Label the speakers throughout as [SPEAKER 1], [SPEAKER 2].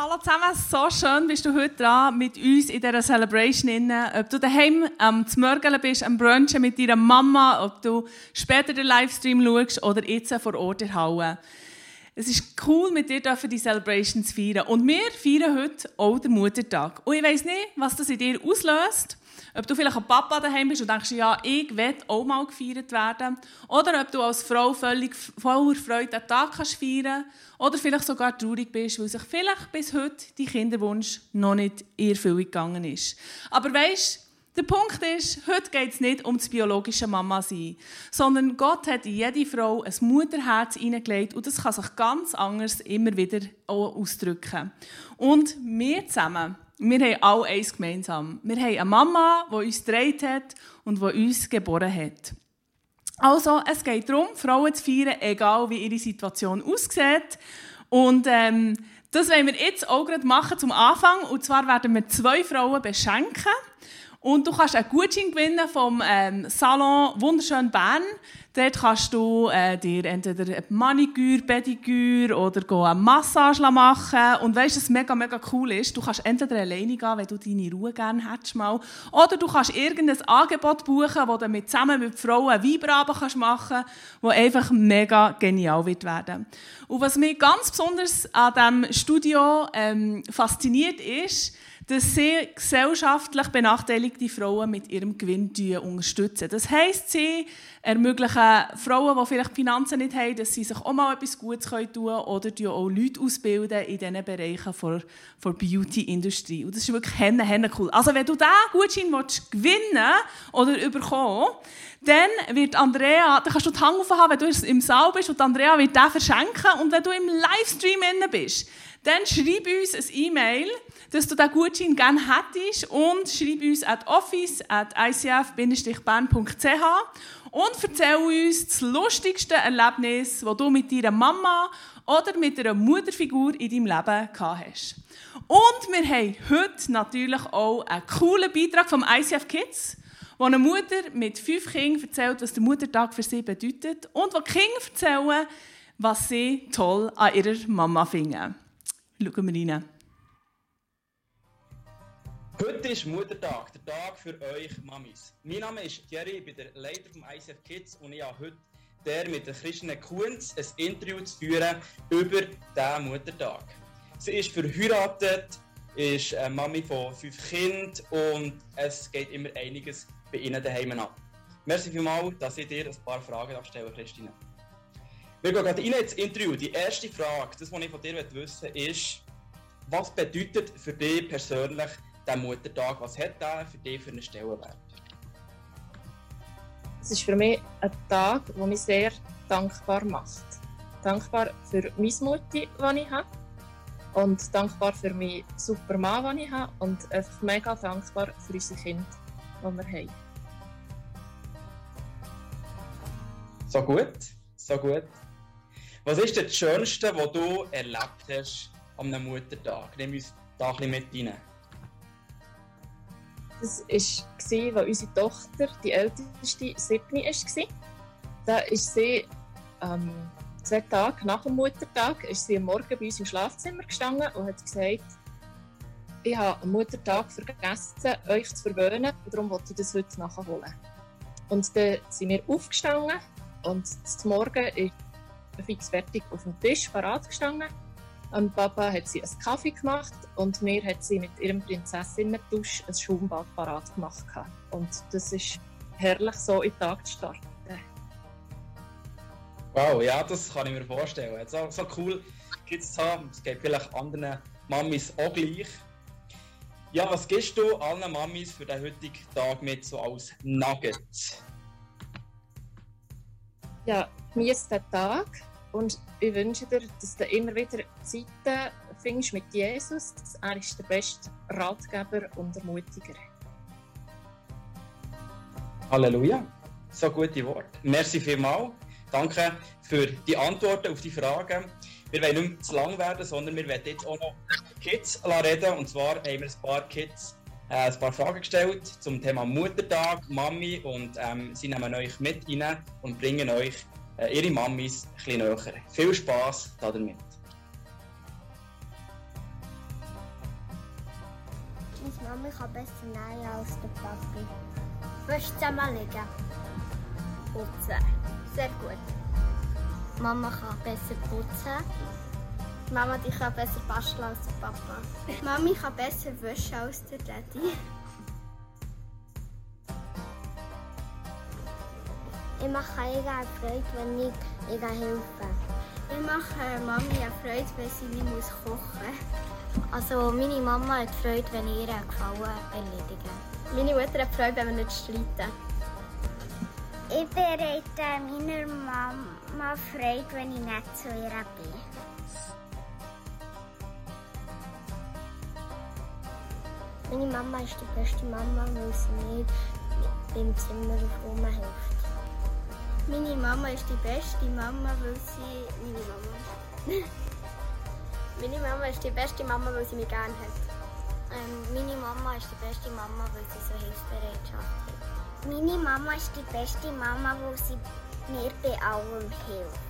[SPEAKER 1] hallo zusammen. So schön bist du heute dran mit uns in dieser Celebration. Inne. Ob du daheim am Zmörgeln bist, am Brunchen mit deiner Mama, ob du später den Livestream schaust oder jetzt vor Ort in Halle. Es ist cool, mit dir die Celebration zu feiern. Und wir feiern heute auch den Muttertag. Und ich weiss nicht, was das in dir auslöst. Ob du vielleicht ein Papa daheim bist und denkst, ja, ich will auch mal gefeiert werden. Oder ob du als Frau völlig voller Freude den Tag kannst feiern Oder vielleicht sogar traurig bist, weil sich vielleicht bis heute dein Kinderwunsch noch nicht in Erfüllung gegangen ist. Aber weißt der Punkt ist, heute geht es nicht um das biologische Mama sein, sondern Gott hat in jede Frau ein Mutterherz hineingelegt und das kann sich ganz anders immer wieder ausdrücken. Und wir zusammen, wir haben alle eins gemeinsam. Wir haben eine Mama, die uns gedreht hat und die uns geboren hat. Also, es geht darum, Frauen zu feiern, egal wie ihre Situation aussieht. Und ähm, das wollen wir jetzt auch gerade machen zum Anfang. Und zwar werden wir zwei Frauen beschenken. Und du kannst einen Gutschein gewinnen vom ähm, Salon Wunderschön Bern. Dort kannst du äh, dir entweder eine Maniküre, Pediküre oder eine Massage machen. Und weißt du, was mega, mega cool ist? Du kannst entweder alleine gehen, wenn du deine Ruhe gerne hättest mal. Oder du kannst irgendein Angebot buchen, wo du mit, zusammen mit Frauen Weiberabend machen kannst, der einfach mega genial wird werden. Und was mich ganz besonders an diesem Studio ähm, fasziniert ist, dass sie gesellschaftlich benachteiligte Frauen mit ihrem Gewinn unterstützen. Das heisst, sie ermöglichen Frauen, die vielleicht Finanzen nicht haben, dass sie sich auch mal etwas Gutes tun können oder auch Leute ausbilden in diesen Bereichen der, der Beauty-Industrie. Und das ist wirklich henne, henne cool. Also wenn du diesen Gutschein gewinnen oder bekommen dann wird Andrea, dann kannst du die Hand aufhaben, wenn du im Saal bist und Andrea wird den verschenken und wenn du im Livestream bist, dann schreib uns ein E-Mail, dass du diesen Gutschein gerne hättest und schreib uns at office at icf-bern.ch und erzähl uns das lustigste Erlebnis, das du mit deiner Mama oder mit einer Mutterfigur in deinem Leben gehabt hast. Und wir haben heute natürlich auch einen coolen Beitrag vom ICF Kids, wo eine Mutter mit fünf Kindern erzählt, was der Muttertag für sie bedeutet und wo die Kinder erzählen, was sie toll an ihrer Mama finden. Schauen wir rein.
[SPEAKER 2] Heute ist Muttertag, der Tag für euch Mamis. Mein Name ist Thierry, ich bin der Leiter vom ICF Kids und ich habe heute der mit der Christine Kunz ein Interview zu führen über diesen Muttertag. Sie ist verheiratet, ist eine Mami von fünf Kindern und es geht immer einiges bei ihnen daheim ab. Merci vielmals, dass ich dir ein paar Fragen stellen Christine. Wir gehen gerade rein ins Interview. Die erste Frage, das, was ich von dir wissen will, ist, was bedeutet für dich persönlich der Muttertag? Was hat der für dich für einen Stellenwert?
[SPEAKER 3] Es ist für mich ein Tag, der mich sehr dankbar macht. Dankbar für meine Mutter, die ich habe. Und dankbar für meinen super Mann, den ich habe. Und einfach mega dankbar für unsere Kinder, die wir haben.
[SPEAKER 2] So gut, so gut. Was ist das Schönste, was du erlebt hast am Muttertag? Nimm uns da ein bisschen mit rein.
[SPEAKER 3] Das war, als unsere Tochter, die älteste, sieben war. Da ist sie ähm, zwei Tage nach dem Muttertag ist sie am Morgen bei uns im Schlafzimmer gestanden und hat gesagt, ich habe am Muttertag vergessen, euch zu verwöhnen darum wollte ich das heute nachholen. Und dann sind wir aufgestanden und zum Morgen ist fix fertig auf dem Tisch parat gestanden und Papa hat sie einen Kaffee gemacht und mir hat sie mit ihrem Prinzessinnen-Dusch ein Schaumbad parat gemacht. Und das ist herrlich, so in den Tag zu starten.
[SPEAKER 2] Wow, ja, das kann ich mir vorstellen. So, so cool Kids zu haben. Es geht vielleicht anderen Mamis auch gleich. Ja, was gibst du allen Mamis für den heutigen Tag mit so als Nugget?
[SPEAKER 3] Ja, mir ist der Tag und ich wünsche dir, dass du immer wieder Zeiten findest mit Jesus. Er ist der beste Ratgeber und Ermutiger.
[SPEAKER 2] Halleluja. So gute Worte. Merci vielmals. Danke für die Antworten auf die Fragen. Wir wollen nicht zu lang werden, sondern wir werden jetzt auch noch Kids reden. Und zwar haben wir ein paar Kids äh, ein paar Fragen gestellt zum Thema Muttertag, Mami. Und ähm, sie nehmen euch mit rein und bringen euch äh, ihre Mamis etwas näher. Viel Spass damit!
[SPEAKER 4] Meine Mami kann besser nähen als der Papi. Willst zusammenlegen? Putzen. Sehr gut. Mama kann besser putzen. Mama, die kann besser basteln als der Papa. Mami kann besser wischen als der Daddy. Ich mache ihr Freude, wenn ich ihr helfe. Ich mache Mami eine Freude, wenn sie nicht muss kochen muss. Also meine Mama hat Freude, wenn ich ihr einen Gefallen erledige. Meine Mutter hat Freude, wenn wir nicht streiten. Ich bereite meiner Mama Freude, wenn ich nicht zu ihr bin. Meine Mama ist die beste Mama, weil sie mir beim Zimmer auf hilft. Meine Mama ist die beste Mama, weil sie meine Mama ist. meine Mama ist die beste Mama, weil sie mich gerne hat. Ähm, meine Mama ist die beste Mama, weil sie so Hilfsbereitschaft hat. Meine Mama ist die beste Mama, weil sie mir bei allem hilft.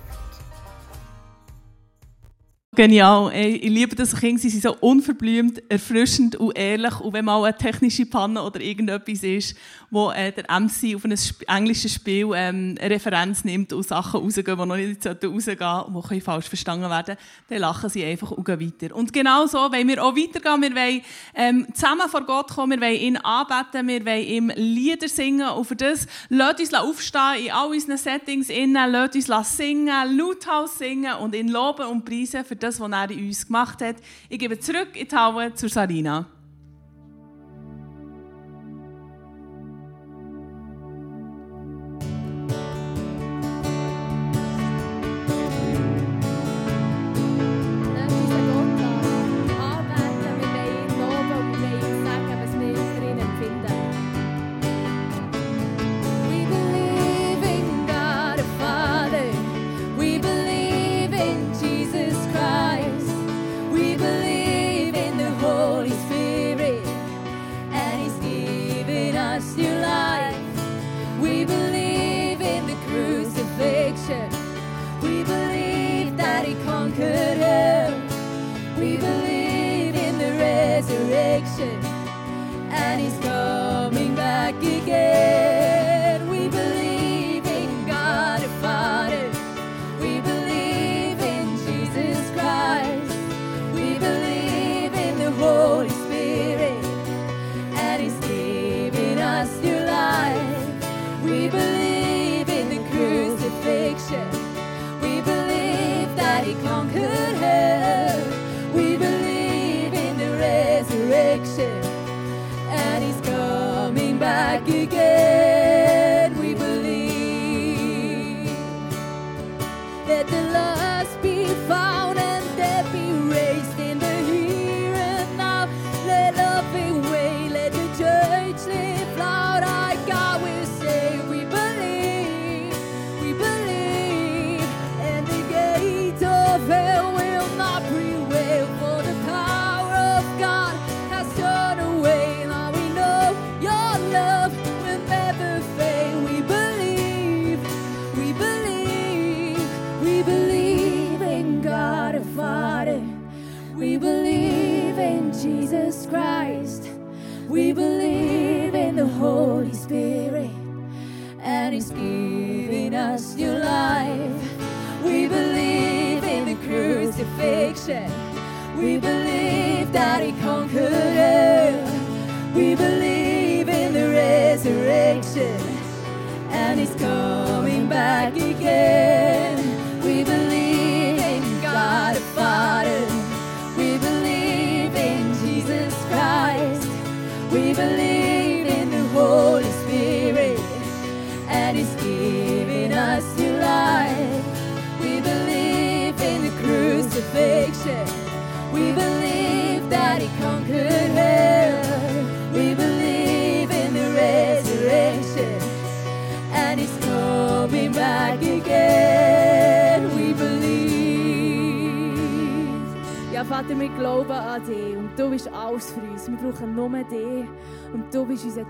[SPEAKER 5] Genial. Ich liebe das Kinder. Sie sind so unverblümt, erfrischend und ehrlich. Und wenn mal eine technische Panne oder irgendetwas ist, wo äh, der MC auf ein englisches Spiel ähm, eine Referenz nimmt und Sachen rausgehen, die noch nicht rausgehen und die falsch verstanden werden, dann lachen sie einfach und gehen weiter. Und genau so wollen wir auch weitergehen. Wir wollen ähm, zusammen vor Gott kommen, wir wollen ihn anbeten, wir wollen ihm Lieder singen. Und für das lasst uns aufstehen in all unseren Settings innen, lasst uns singen, lauthals singen und ihn loben und preisen für das, das, was er in uns gemacht hat. Ich gebe zurück in die Halle zur Sarina.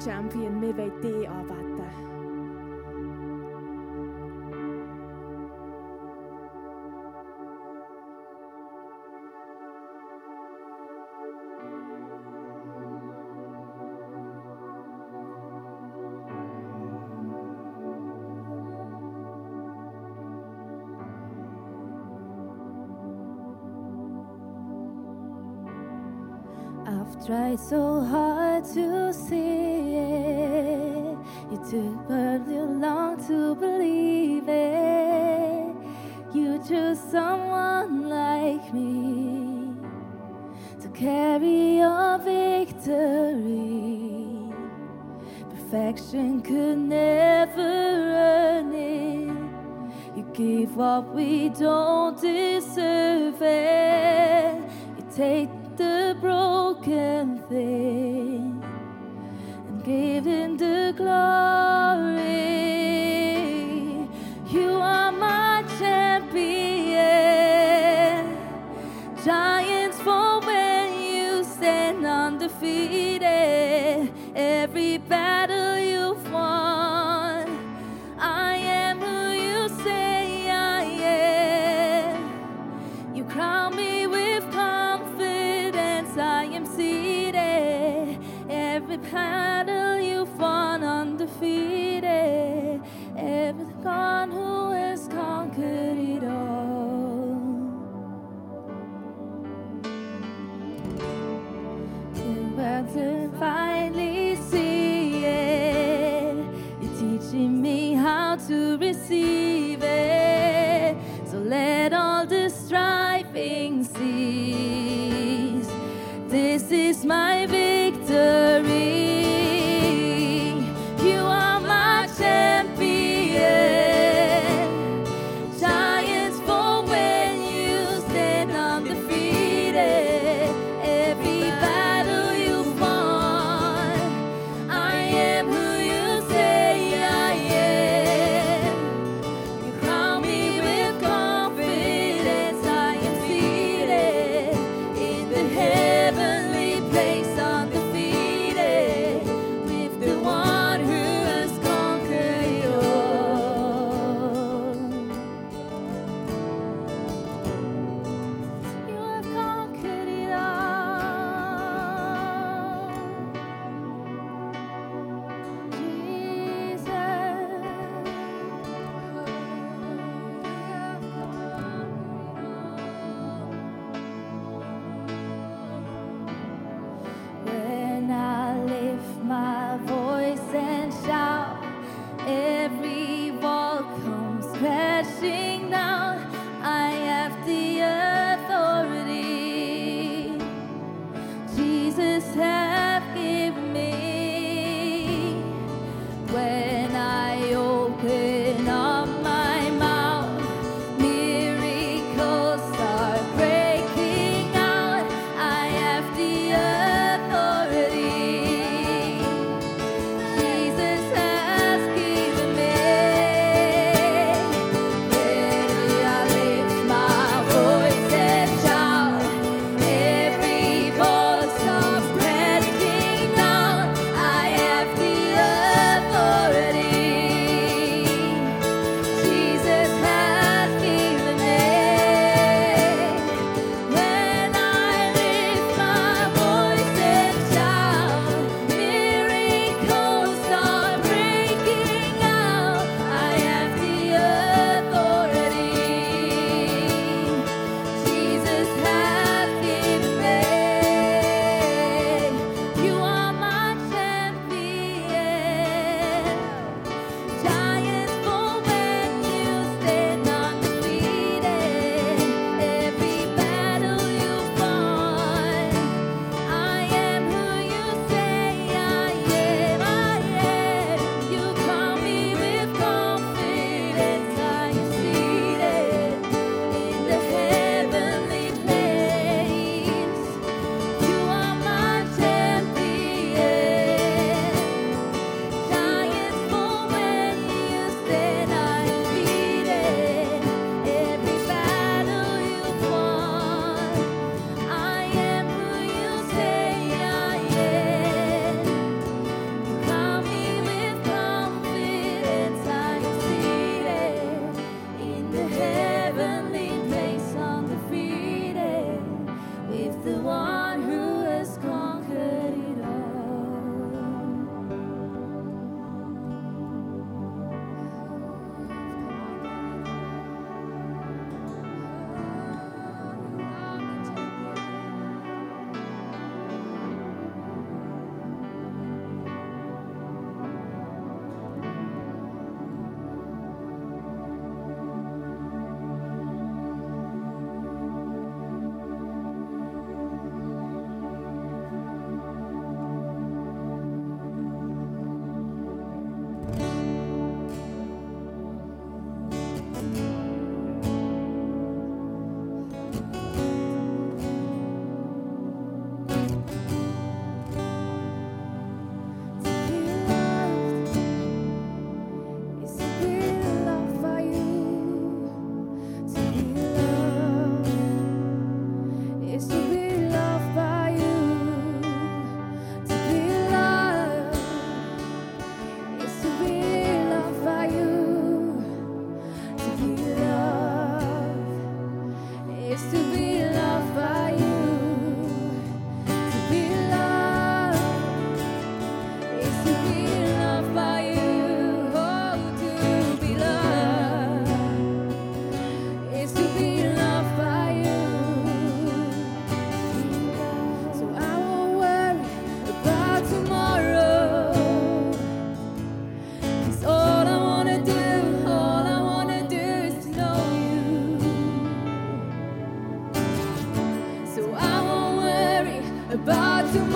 [SPEAKER 5] Champion, wir wollen dich anbeten. I've tried so hard to see it. You took but too long to believe it. You chose someone like me to carry your victory. Perfection could never earn it. You give what we don't deserve it. You take In the glory. You are my champion. Giants fall when you stand on the field.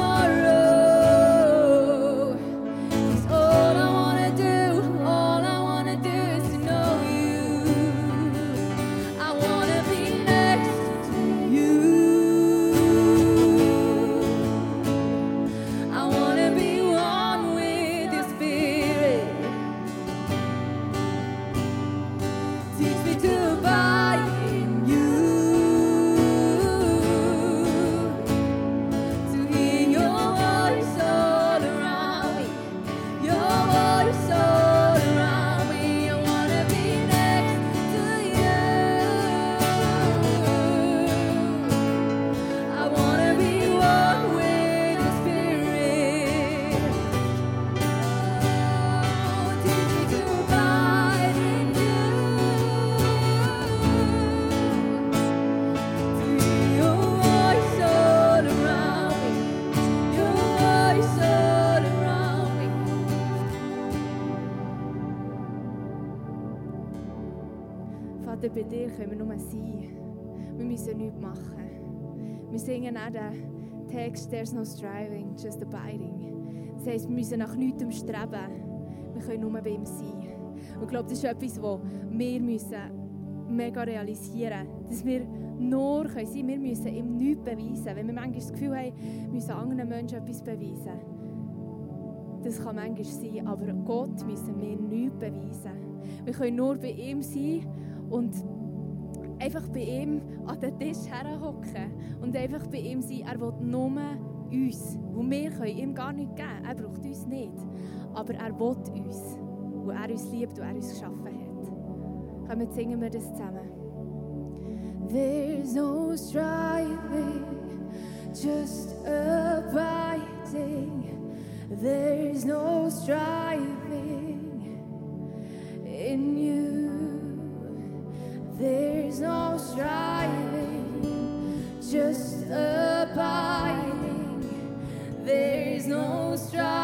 [SPEAKER 5] tomorrow. Den Text «There's no striving, just abiding». Das heisst, wir müssen nach nichts streben. Wir können nur bei ihm sein. Und ich glaube, das ist etwas, was wir müssen mega realisieren müssen. Dass wir nur können sein Wir müssen ihm nichts beweisen. Wenn wir manchmal das Gefühl haben, wir müssen anderen Menschen etwas beweisen. Das kann manchmal sein, aber Gott müssen wir nichts beweisen. Wir können nur bei ihm sein und einfach bei ihm an den Tisch herhocken und einfach bei ihm sein. Er will nur uns, wo wir können ihm gar nicht geben. Er braucht uns nicht, aber er will uns, wo er uns liebt, wo er uns geschaffen hat. Kommen, singen wir das zusammen. There's no striving, just abiding. There's no striving in you. No striving, just abiding. There's no striving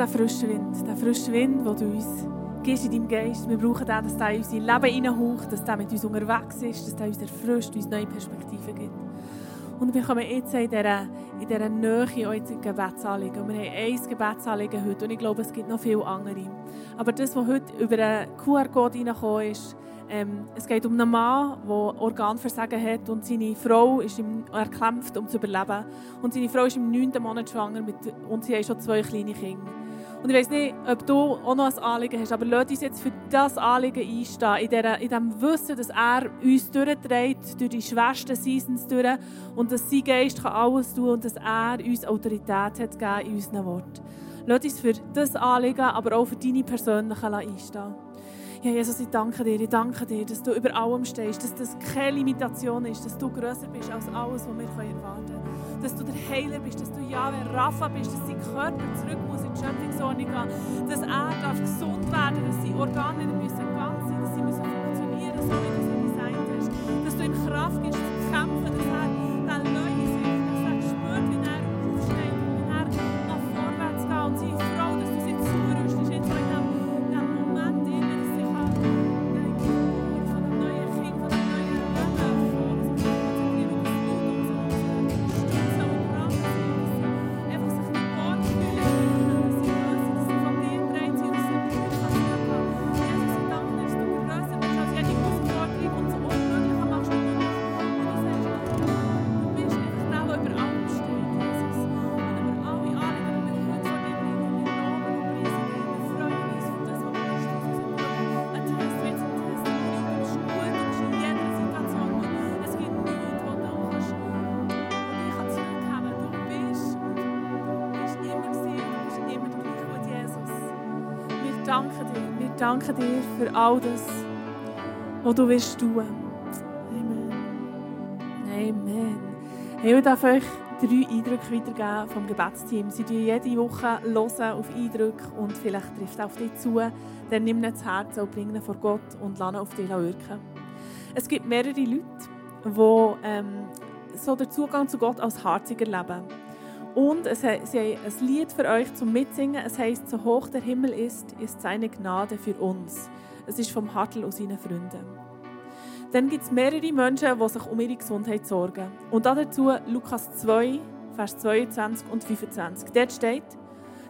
[SPEAKER 1] Der frische Wind, der frische Wind, den du uns gibst in deinem Geist. Wir brauchen den, dass der in unser Leben hineinhaucht, dass der mit uns unterwegs ist, dass der uns erfrischt, uns neue Perspektiven gibt. Und wir kommen jetzt in dieser, in dieser Nähe in Gebetsanliegen. Wir haben ein Gebetsanliegen heute und ich glaube, es gibt noch viele andere. Aber das, was heute über den QR-Code reingekommen ist, ähm, es geht um einen Mann, der Organversagen hat und seine Frau ist ihm erkämpft, um zu überleben. Und seine Frau ist im neunten Monat schwanger mit, und sie haben schon zwei kleine Kinder. Und ich weiß nicht, ob du auch noch ein Anliegen hast, aber lass uns jetzt für das Anliegen einstehen, in, dieser, in dem Wissen, dass er uns durchträgt, durch die schwersten Seasons durch und dass sein Geist kann alles tun und dass er uns Autorität hat gegeben in unseren Worten. Lass uns für das Anliegen, aber auch für deine persönlichen einstehen. Ja, Jesus, ich danke dir, ich danke dir, dass du über allem stehst, dass das keine Limitation ist, dass du grösser bist als alles, was wir erwarten können. Dass du der Heiler bist, dass du Jahwe Rapha bist, dass sein Körper zurück muss in die Schöpfungsordnung gehen, dass er darf gesund werden dass seine Organe wieder müssen ganz sein dass sie müssen funktionieren, so wie du sie designt hast. Dass du ihm Kraft gibst, zu kämpfen, all das, was du willst tun. Amen. Amen. Hey, ich darf euch drei Eindrücke weitergeben vom Gebetsteam. Sie hören jede Woche auf Eindrücke und vielleicht trifft er auf dich zu. Dann nimm ihn ins Herz und bring ihn vor Gott und lass auf dich wirken. Es gibt mehrere Leute, die ähm, so den Zugang zu Gott als Harziger leben. Und es, sie haben ein Lied für euch zum Mitsingen. Es heißt So hoch der Himmel ist, ist seine Gnade für uns. Es ist vom Hartl und seinen Freunden. Dann gibt es mehrere Menschen, die sich um ihre Gesundheit sorgen. Und dazu Lukas 2, Vers 22 und 25. Dort steht,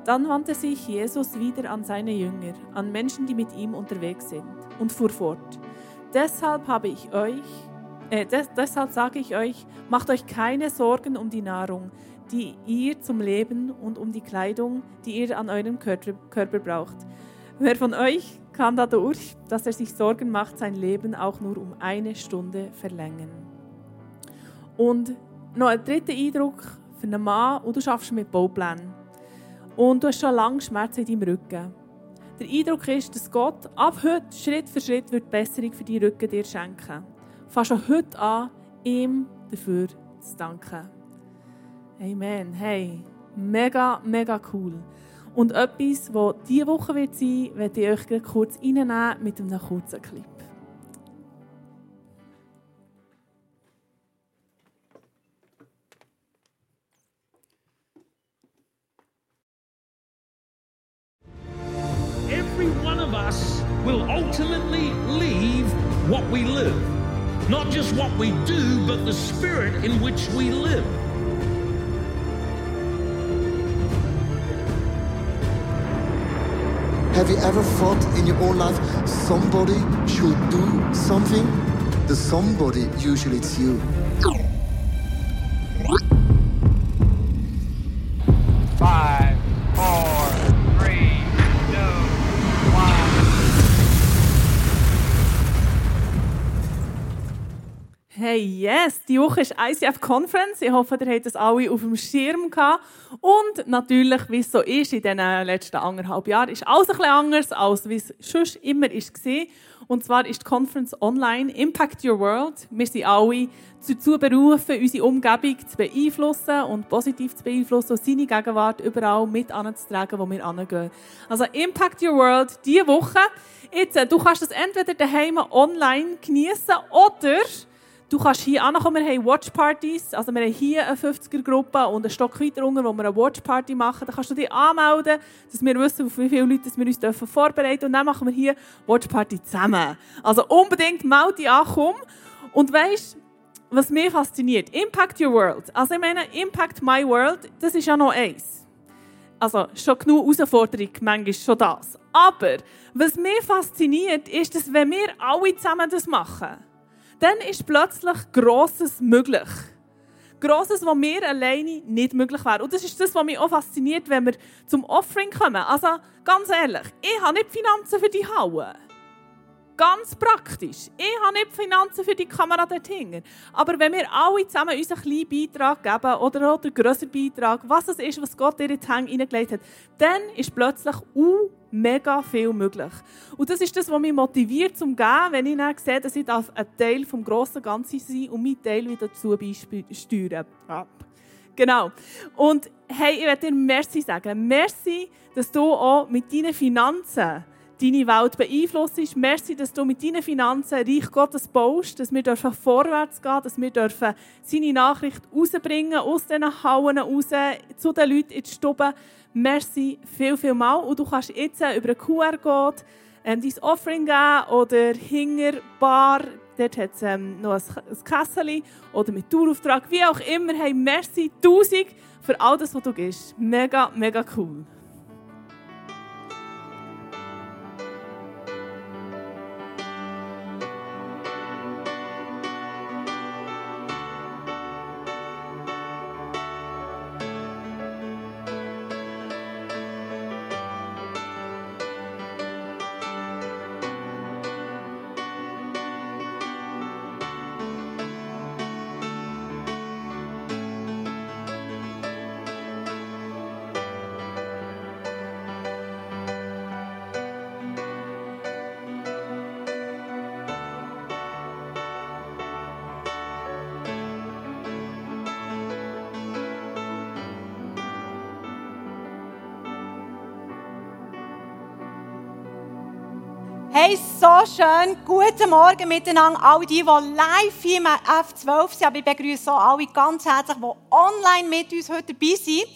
[SPEAKER 1] dann wandte sich Jesus wieder an seine Jünger, an Menschen, die mit ihm unterwegs sind, und fuhr fort. Deshalb habe ich euch, äh, des, deshalb sage ich euch, macht euch keine Sorgen um die Nahrung, die ihr zum Leben und um die Kleidung, die ihr an eurem Körper, braucht. Wer von euch kann dadurch, dass er sich Sorgen macht, sein Leben auch nur um eine Stunde verlängern? Und noch ein dritter Eindruck für einen Mann, und du schaffst mit Bauplänen. Und du hast schon lange Schmerzen in deinem Rücken. Der Eindruck ist, dass Gott ab heute Schritt für Schritt wird Besserung für deinen Rücken dir schenken. Fang schon heute an, ihm dafür zu danken. Amen. Hey, mega, mega cool. Und etwas, was diese Woche wird sein, werde ich euch kurz reinnehmen mit einem kurzen Clip.
[SPEAKER 6] Every one of us will ultimately leave what we live. Not just what we do, but the spirit in which we live.
[SPEAKER 7] Have you ever thought in your own life somebody should do something? The somebody usually it's you.
[SPEAKER 1] Yes! Die Woche ist ICF Conference. Ich hoffe, ihr habt das alle auf dem Schirm gehabt. Und natürlich, wie es so ist in den letzten anderthalb Jahren, ist alles ein bisschen anders, als wie es sonst immer war. Und zwar ist die Conference online Impact Your World. Wir sind alle dazu berufen, unsere Umgebung zu beeinflussen und positiv zu beeinflussen und seine Gegenwart überall mit anzutragen, wo wir angehen. Also Impact Your World diese Woche. Jetzt, äh, du kannst das entweder daheim online genießen oder Du kannst hier ankommen, wir haben Watchpartys, also wir haben hier eine 50er-Gruppe und einen Stock weiter unten, wo wir eine Watchparty machen. Da kannst du dich anmelden, dass wir wissen, auf wie viele Leute wir uns dürfen vorbereiten und dann machen wir hier Watchparty zusammen. Also unbedingt melde dich an, komm. Und weißt, was mich fasziniert, Impact Your World. Also ich meine, Impact My World, das ist ja noch eins. Also schon genug Herausforderung, manchmal schon das. Aber was mich fasziniert, ist, dass wenn wir alle zusammen das machen, dann ist plötzlich Grosses möglich. Grosses, was mir alleine nicht möglich wäre. Und das ist das, was mich auch fasziniert, wenn wir zum Offering kommen. Also, ganz ehrlich, ich habe nicht Finanzen für die Halle. Ganz praktisch. Ich habe nicht Finanzen für die Kamera dort hinten. Aber wenn wir alle zusammen unseren kleinen Beitrag geben oder auch den grösseren Beitrag, was es ist, was Gott in die Hänge hineingelegt hat, dann ist plötzlich uh, mega viel möglich. Und das ist das, was mich motiviert zum Gehen, wenn ich dann sehe, dass ich ein Teil des grossen Ganzen sein und meinen Teil wieder dazu beisteuern darf. Genau. Und hey, ich möchte dir Merci sagen. Merci, dass du auch mit deinen Finanzen deine Welt beeinflusst. Merci, dass du mit deinen Finanzen Reich Gottes baust, dass wir dürfen vorwärts gehen, dass wir dürfen seine Nachricht rausbringen, aus diesen Hauen raus, zu den Leuten in die Stube. Merci viel, viel mal. Und du kannst jetzt über einen QR-Code ähm, dein Offering geben oder hinter Bar, dort hat es ähm, noch ein, ein Kessel oder mit Tourauftrag, wie auch immer. Hey, merci tausend für all das, was du gibst. Mega, mega cool.
[SPEAKER 8] Schön. Guten Morgen miteinander. All die, die live hier im F12 sind. Aber ich begrüße auch alle ganz herzlich, die online mit uns heute dabei sind.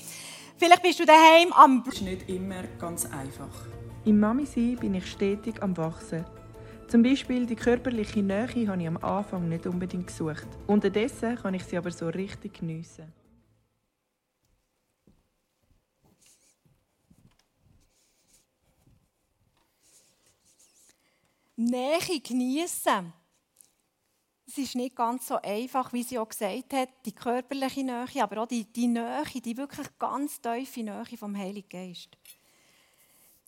[SPEAKER 8] Vielleicht bist du daheim am...
[SPEAKER 9] ist nicht immer ganz einfach. Im Mami-Sein bin ich stetig am Wachsen. Zum Beispiel die körperliche Nähe habe ich am Anfang nicht unbedingt gesucht. Unterdessen kann ich sie aber so richtig geniessen.
[SPEAKER 8] Nähe genießen. Es ist nicht ganz so einfach, wie sie auch gesagt hat, die körperliche Nähe, aber auch die, die Nähe, die wirklich ganz tiefe Nähe vom Heiligen Geist.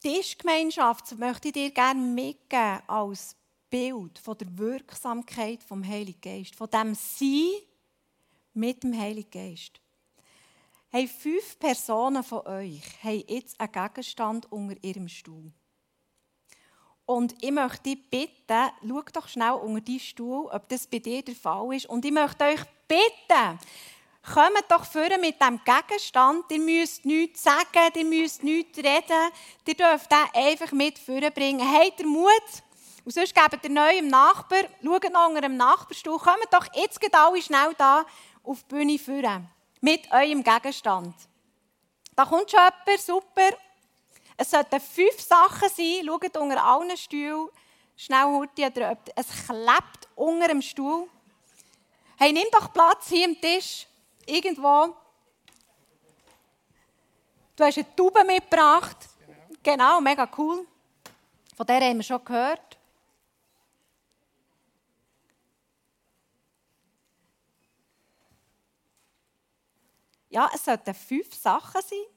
[SPEAKER 8] Tischgemeinschaft möchte ich dir gerne mitgeben als Bild von der Wirksamkeit vom Heiligen Geist, von dem Sein mit dem Heiligen Geist. Hey, fünf Personen von euch haben jetzt einen Gegenstand unter ihrem Stuhl. Und ich möchte dich bitten, schau doch schnell unter deinen Stuhl, ob das bei dir der Fall ist. Und ich möchte euch bitten, kommt doch vorne mit diesem Gegenstand. Ihr müsst nichts sagen, ihr müsst nichts reden. Ihr dürft den einfach mit vorne bringen. Habt ihr Mut? Und sonst gebt ihr neu im Nachbar, schaut noch unter dem Nachbarstuhl, kommt doch jetzt alle schnell da auf die Bühne vorne. Mit eurem Gegenstand. Da kommt schon jemand, super. Es sollten fünf Sachen sein. Schaut unter allen Stühlen. Schnell Hurti oder es klebt unter dem Stuhl. Hey, nimm doch Platz hier am Tisch. Irgendwo. Du hast eine Tube mitgebracht. Genau, mega cool. Von der haben wir schon gehört. Ja, es sollten fünf Sachen sein.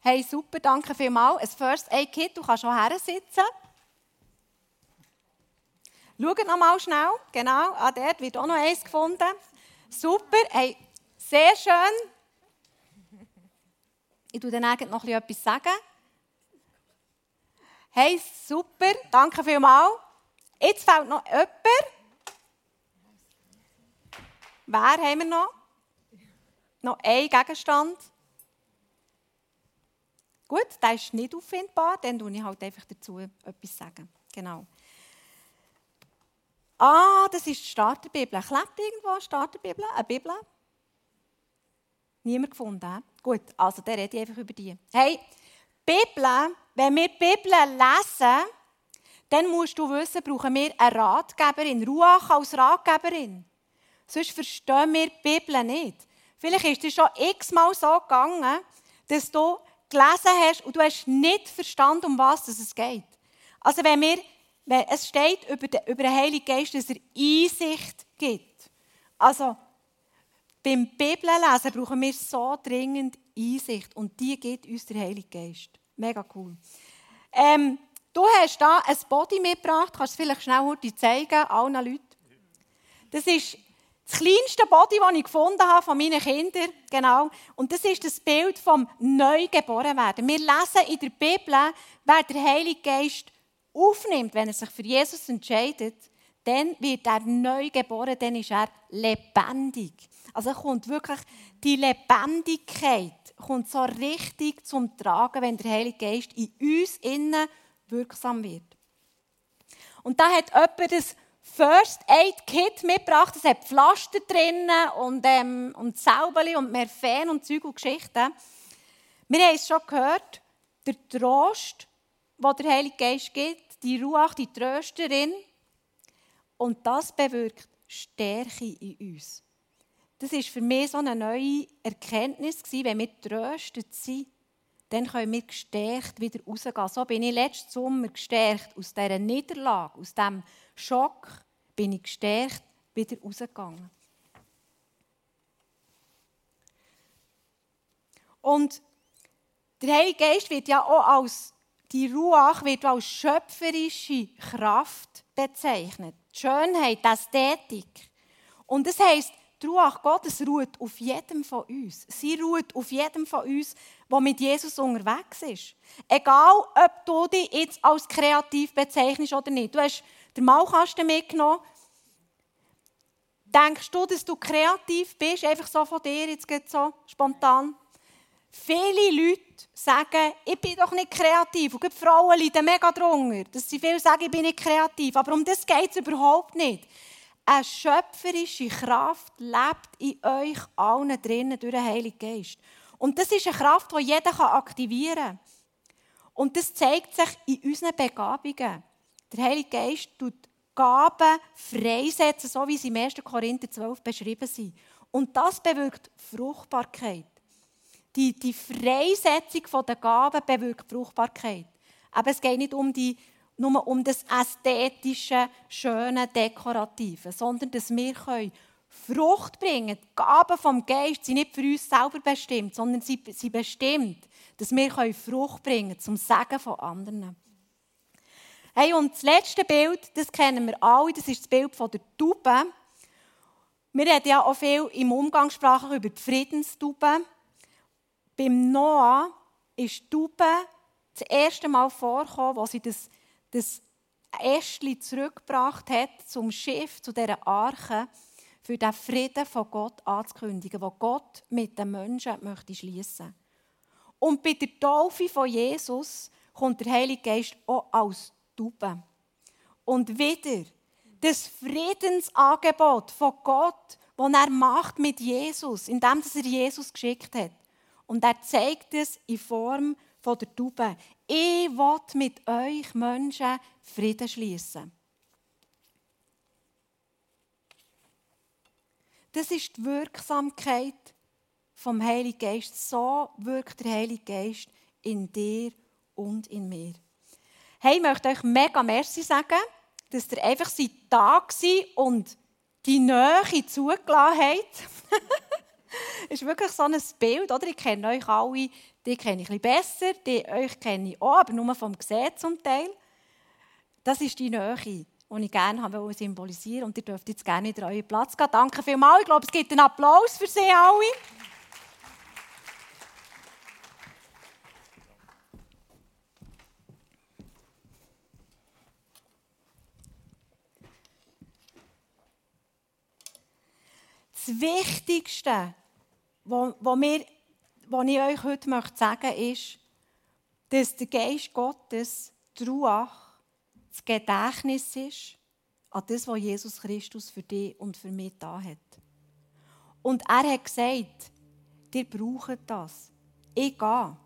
[SPEAKER 8] Hey, super, danke vielmals. Ein First Aid Kit, du kannst schon her sitzen. Schaut noch mal schnell. Genau, ah, dort wird auch noch eins gefunden. Super, hey, sehr schön. Ich tue dann noch etwas sagen. Hey, super, danke vielmals. Jetzt fehlt noch jemand. Wer haben wir noch? Noch ein Gegenstand. Gut, der ist nicht auffindbar, dann tue ich halt einfach dazu etwas sagen. Genau. Ah, das ist die Starterbibel. Klebt irgendwo eine Starterbibel? Eine Bibel? Niemand gefunden. Gut, also dann rede ich einfach über die. Hey, Bibel, wenn wir die Bibel lesen, dann musst du wissen, brauchen wir eine Ratgeberin, Ruach als Ratgeberin. Sonst verstehen wir die Bibel nicht. Vielleicht ist es schon x-mal so gegangen, dass du gelesen hast und du hast nicht verstanden, um was es geht. Also wenn wir, wenn es steht über den, über den Heiligen Geist, dass er Einsicht gibt. Also beim Bibellesen brauchen wir so dringend Einsicht und die gibt uns der Heilige Geist. Mega cool. Ähm, du hast da ein Body mitgebracht, kannst du es vielleicht schnell heute zeigen, allen Leuten. Das ist das kleinste Body, das ich gefunden habe von meinen Kindern. Genau. Und das ist das Bild vom Neugeborenwerden. Wir lesen in der Bibel, wer der Heilige Geist aufnimmt, wenn er sich für Jesus entscheidet, dann wird er neu geboren, dann ist er lebendig. Also kommt wirklich die Lebendigkeit kommt so richtig zum Tragen, wenn der Heilige Geist in uns innen wirksam wird. Und da hat jemand das First Aid Kit mitgebracht. Es hat Pflaster drinnen und, ähm, und Säubeli und Merfen und Zeug und Geschichten. Wir haben es schon gehört, der Trost, den der Heilige Geist gibt, die Ruach, die Trösterin. Und das bewirkt Stärke in uns. Das ist für mich so eine neue Erkenntnis wenn wir tröstet sind, dann können wir gestärkt wieder rausgehen. So bin ich letzten Sommer gestärkt aus dieser Niederlage, aus diesem Schock, bin ich gestärkt wieder rausgegangen. Und der Heilige Geist wird ja auch als die Ruach wird als schöpferische Kraft bezeichnet. Die Schönheit, die Ästhetik. Und das heisst, die Ruach Gottes ruht auf jedem von uns. Sie ruht auf jedem von uns, der mit Jesus unterwegs ist. Egal, ob du dich jetzt als kreativ bezeichnest oder nicht. Du hast den Malkasten mitgenommen. Denkst du, dass du kreativ bist, einfach so von dir, jetzt geht so spontan? Viele Leute sagen, ich bin doch nicht kreativ. Und die Frauen leiden mega drunter, dass sie viel sagen, ich bin nicht kreativ. Aber um das geht es überhaupt nicht. Eine schöpferische Kraft lebt in euch allen drinnen durch den Heiligen Geist. Und das ist eine Kraft, die jeder aktivieren kann. Und das zeigt sich in unseren Begabungen. Der Heilige Geist tut Gaben freisetzen, so wie sie im 1. Korinther 12 beschrieben sind. Und das bewirkt Fruchtbarkeit. Die, die Freisetzung der Gaben bewirkt Fruchtbarkeit. Aber es geht nicht um die nur um das ästhetische, schöne, dekorative, sondern dass wir Frucht bringen können. Die Gaben vom Geist sind nicht für uns selber bestimmt, sondern sie sind bestimmt, dass wir Frucht bringen können zum Segen von anderen. Hey, und das letzte Bild, das kennen wir alle, das ist das Bild von der Taube. Wir reden ja auch viel im Umgangssprache über die Friedenstaube. Beim Noah ist die Taube das erste Mal vorgekommen, wo sie das das Ästli zurückgebracht hat zum Schiff, zu dieser Arche, für den Frieden von Gott anzukündigen, wo Gott mit den Menschen möchte schließen. Und bei der Taufe von Jesus kommt der Heilige Geist auch als Taube. Und wieder das Friedensangebot von Gott, das er macht mit Jesus, indem er Jesus geschickt hat. Und er zeigt es in Form von der Taube. Ich will mit euch Menschen Frieden schließen. Das ist die Wirksamkeit vom Heiligen Geist. So wirkt der Heilige Geist in dir und in mir. Hey, ich möchte euch mega merci sagen, dass ihr einfach seid da und die Nähe zugelassen habt. ist wirklich so ein Bild, oder? Ich kenne euch alle, die kenne ich ein besser, die euch kenne ich auch, aber nur vom Gesehen zum Teil. Das ist die Nähe. die ich gerne habe symbolisieren Und ihr dürft jetzt gerne wieder euren Platz gehen. Danke vielmals. Ich glaube, es gibt einen Applaus für sie alle. Das Wichtigste, was wir was ich euch heute sagen möchte, ist, dass der Geist Gottes, die Ruach, das Gedächtnis ist an das, was Jesus Christus für dich und für mich da hat. Und er hat gesagt, ihr braucht das. Ich gehe.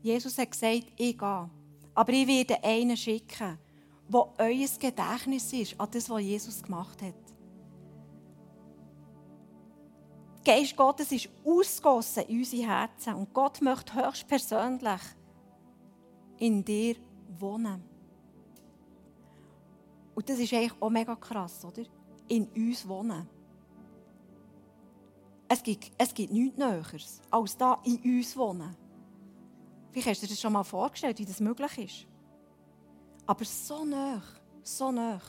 [SPEAKER 8] Jesus hat gesagt, ich gehe. Aber ich werde einen schicken, der euer Gedächtnis ist an das, was Jesus gemacht hat. Geist Gottes ist ausgossen in unsere Herzen. Und Gott möchte höchstpersönlich in dir wohnen. Und das ist eigentlich auch mega krass, oder? In uns wohnen. Es gibt, es gibt nichts Näheres, als da in uns wohnen. Vielleicht hast du dir das schon mal vorgestellt, wie das möglich ist. Aber so nah, so nah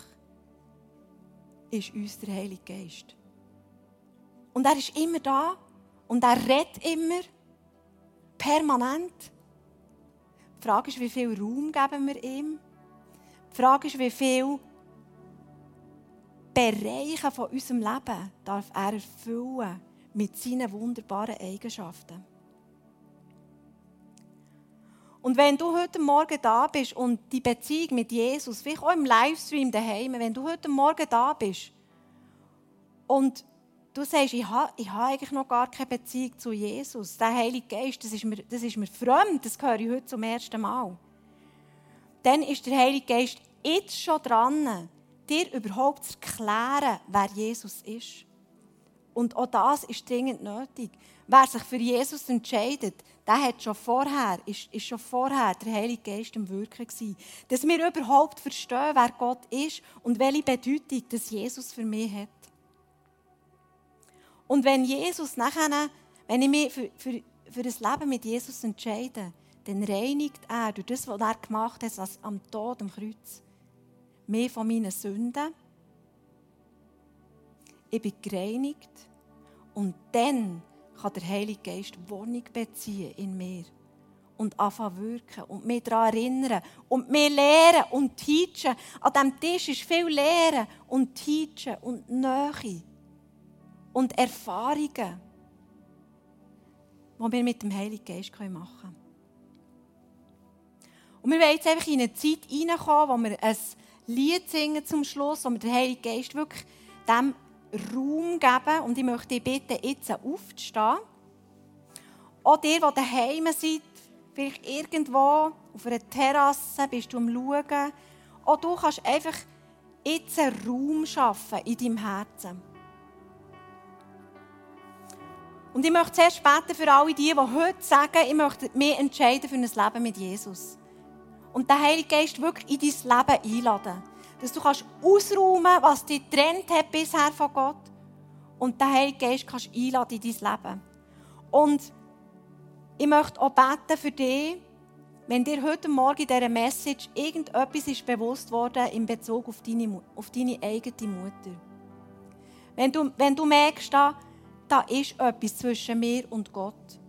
[SPEAKER 8] ist uns der Heilige Geist. Und er ist immer da. Und er redet immer. Permanent. Die Frage ist, wie viel Raum geben wir ihm? Die Frage ist, wie viele Bereiche von unserem Leben darf er erfüllen mit seinen wunderbaren Eigenschaften. Und wenn du heute Morgen da bist und die Beziehung mit Jesus, vielleicht auch im Livestream daheim, wenn du heute Morgen da bist und du sagst, ich habe, ich habe eigentlich noch gar keine Beziehung zu Jesus. Der Heilige Geist, das ist, mir, das ist mir fremd, das höre ich heute zum ersten Mal. Dann ist der Heilige Geist jetzt schon dran, dir überhaupt zu erklären, wer Jesus ist. Und auch das ist dringend nötig. Wer sich für Jesus entscheidet, der hat schon vorher, ist, ist schon vorher der Heilige Geist im Wirken gewesen. Dass wir überhaupt verstehen, wer Gott ist und welche Bedeutung das Jesus für mich hat. Und wenn Jesus nachher, wenn ich mich für, für, für das Leben mit Jesus entscheide, dann reinigt er durch das, was er gemacht hat, am Tod, am Kreuz, mich von meinen Sünden. Ich bin gereinigt und dann kann der Heilige Geist Wohnung beziehen in mir und anfangen wirken und mich daran erinnern und mir lehren und teachen. An diesem Tisch ist viel Lehren und teachen und Nähe und Erfahrungen, die wir mit dem Heiligen Geist machen können. Und wir wollen jetzt einfach in eine Zeit hineinkommen, wo wir ein Lied singen zum Schluss, wo wir den Heiligen Geist wirklich dem Raum geben. Und ich möchte dich bitten, jetzt aufzustehen. Auch dir, die daheim seid, vielleicht irgendwo auf einer Terrasse, bist du am Schauen. Auch du kannst einfach jetzt einen Raum schaffen in deinem Herzen. Und ich möchte zuerst beten für alle die, die heute sagen, ich möchte mich entscheiden für ein Leben mit Jesus. Und den Heiligen Geist wirklich in dein Leben einladen. Dass du kannst ausräumen was dich getrennt hat bisher von Gott. Und den Heiligen Geist kannst einladen in dein Leben. Und ich möchte auch beten für dich, wenn dir heute Morgen in dieser Message irgendetwas ist bewusst worden in Bezug auf deine, auf deine eigene Mutter. Wenn du, wenn du merkst, da, da ist etwas zwischen mir und Gott.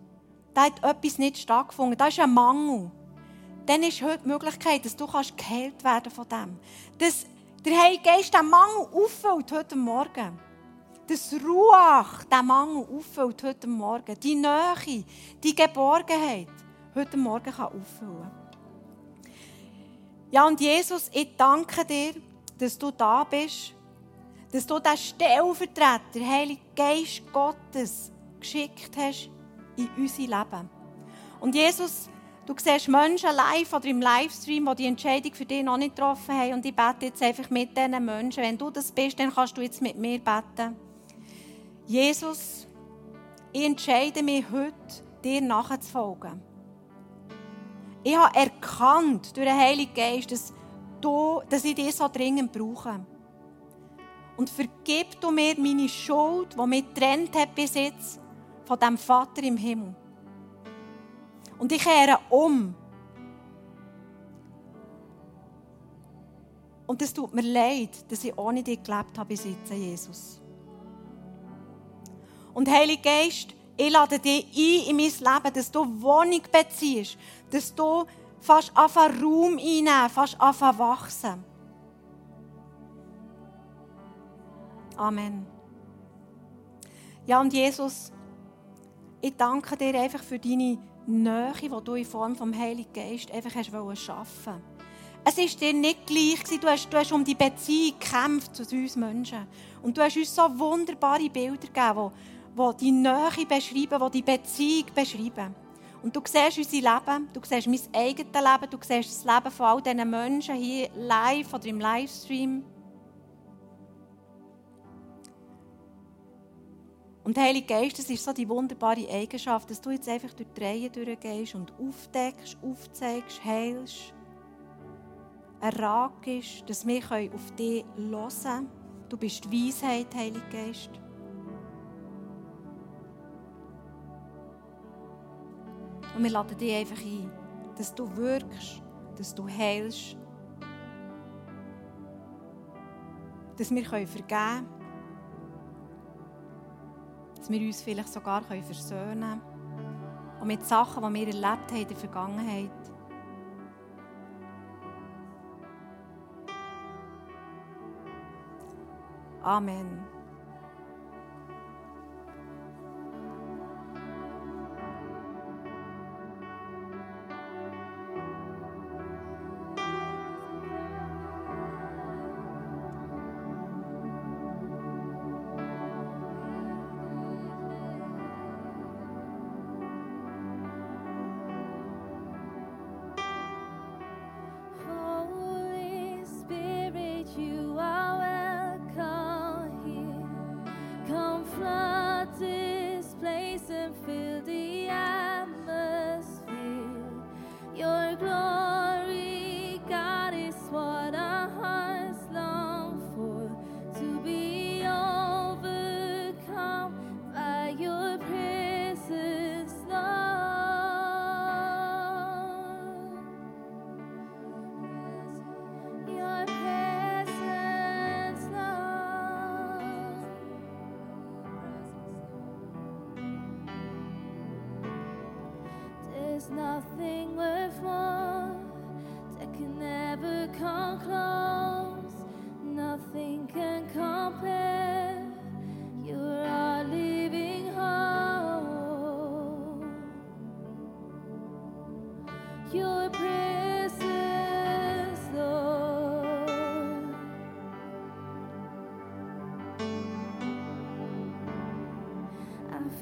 [SPEAKER 8] Da hat etwas nicht stattgefunden. Da ist ein Mangel. Dann ist heute die Möglichkeit, dass du geheilt werden von dem. Dass der Heilige Geist diesen Mangel auffüllt heute Morgen. Dass Ruach diesen Mangel auffüllt heute Morgen. Die Nähe, die Geborgenheit heute Morgen kann auffüllen Ja, und Jesus, ich danke dir, dass du da bist dass du den Stellvertreter, Heilige Geist Gottes, geschickt hast in unser Leben. Und Jesus, du siehst Menschen live oder im Livestream, die die Entscheidung für dich noch nicht getroffen haben. Und ich bete jetzt einfach mit diesen Menschen. Wenn du das bist, dann kannst du jetzt mit mir beten. Jesus, ich entscheide mich heute, dir nachzufolgen. Ich habe erkannt durch den Heiligen Geist, dass, du, dass ich dich so dringend brauche und vergib du mir meine Schuld, die mich getrennt hat bis jetzt von dem Vater im Himmel. Und ich kehre um. Und es tut mir leid, dass ich ohne dich gelebt habe bis jetzt, Jesus. Und Heilige Geist, ich lade dich ein in mein Leben, dass du Wohnung beziehst, dass du fast anfangen Raum einnehmen, fast anfangen wachsen. Amen. Ja, und Jesus, ich danke dir einfach für deine Nähe, die du in Form vom Heiligen Geist einfach hast schaffen Es war dir nicht gleich, du hast, du hast um die Beziehung gekämpft zu uns Menschen. Und du hast uns so wunderbare Bilder gegeben, die die Nähe beschreiben, die die Beziehung beschreiben. Und du siehst unser Leben, du siehst mein eigenes Leben, du siehst das Leben von all diesen Menschen hier live oder im Livestream. Und Heilige Geist, das ist so die wunderbare Eigenschaft, dass du jetzt einfach durch die Reihe durchgehst und aufdeckst, aufzeigst, heilst, erragst, dass wir auf dich hören können. Du bist die Weisheit, Heilige Geist. Und wir laden dich einfach ein, dass du wirkst, dass du heilst, dass wir vergeben können, dass wir uns vielleicht sogar versöhnen können. Und mit Sachen, die wir erlebt haben in der Vergangenheit. Amen.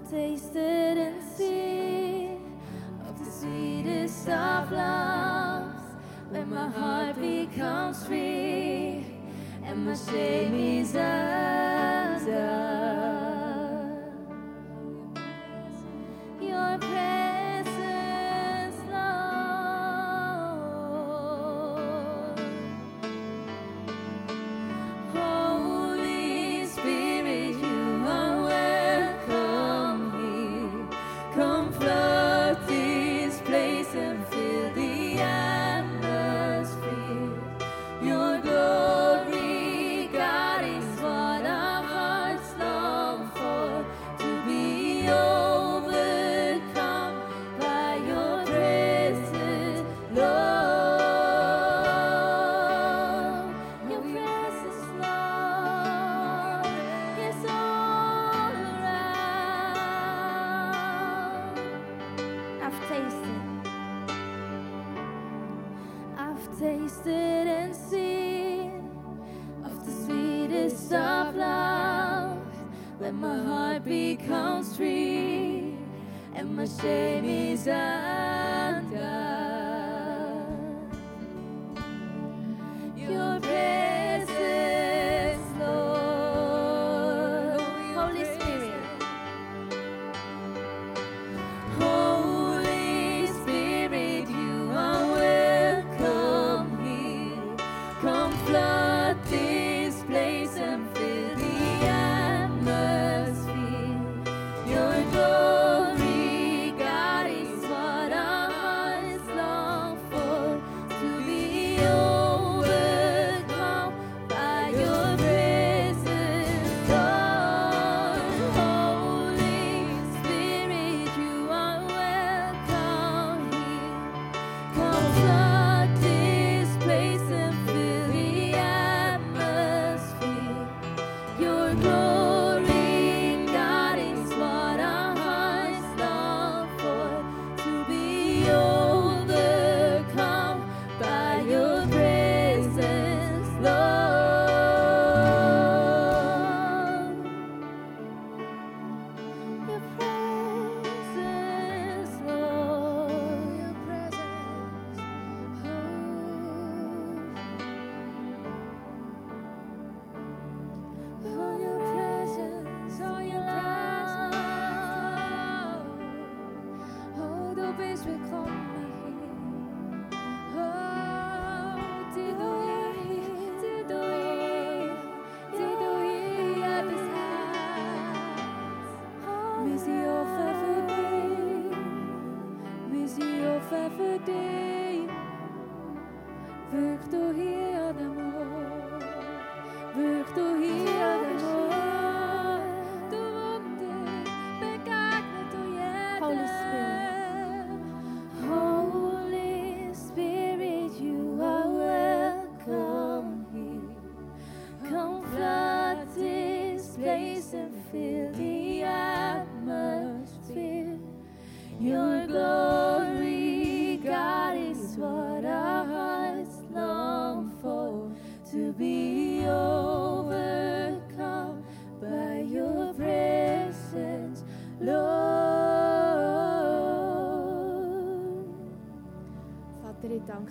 [SPEAKER 5] Tasted and seen of the sweetest of loves when my heart becomes free and my shame is undone.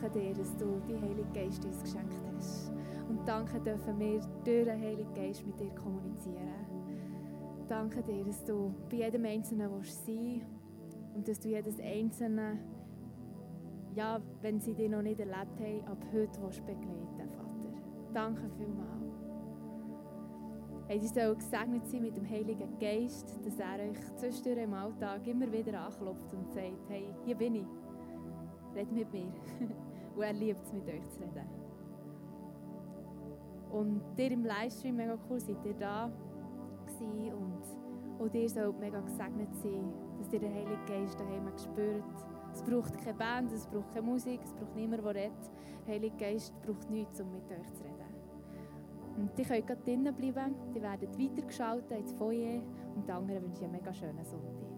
[SPEAKER 10] Danke dir, dass du die Heilige Geist uns geschenkt hast. Und danke dürfen wir durch den Heiligen Geist mit dir kommunizieren. Danke dir, dass du bei jedem Einzelnen sein und dass du jedes Einzelne, ja, wenn sie dich noch nicht erlebt haben, ab heute begleiten, Vater. Danke vielmals. Hey, sie sollen gesegnet sein mit dem Heiligen Geist, dass er euch zwischendurch im Alltag immer wieder anklopft und sagt, hey, hier bin ich. Red mit mir. Und er liebt es, mit euch zu reden. Und ihr im Livestream, mega cool, seid ihr da gewesen und auch ihr sollt mega gesegnet sein, dass ihr den Heiligen Geist daheim spürt. Es braucht keine Band, es braucht keine Musik, es braucht niemand, der redet. Der Heilige Geist braucht nichts, um mit euch zu reden. Und ihr könnt gerade drinnen bleiben, die werden weitergeschaltet ins Foyer und die anderen wünschen einen mega schönen Sonntag.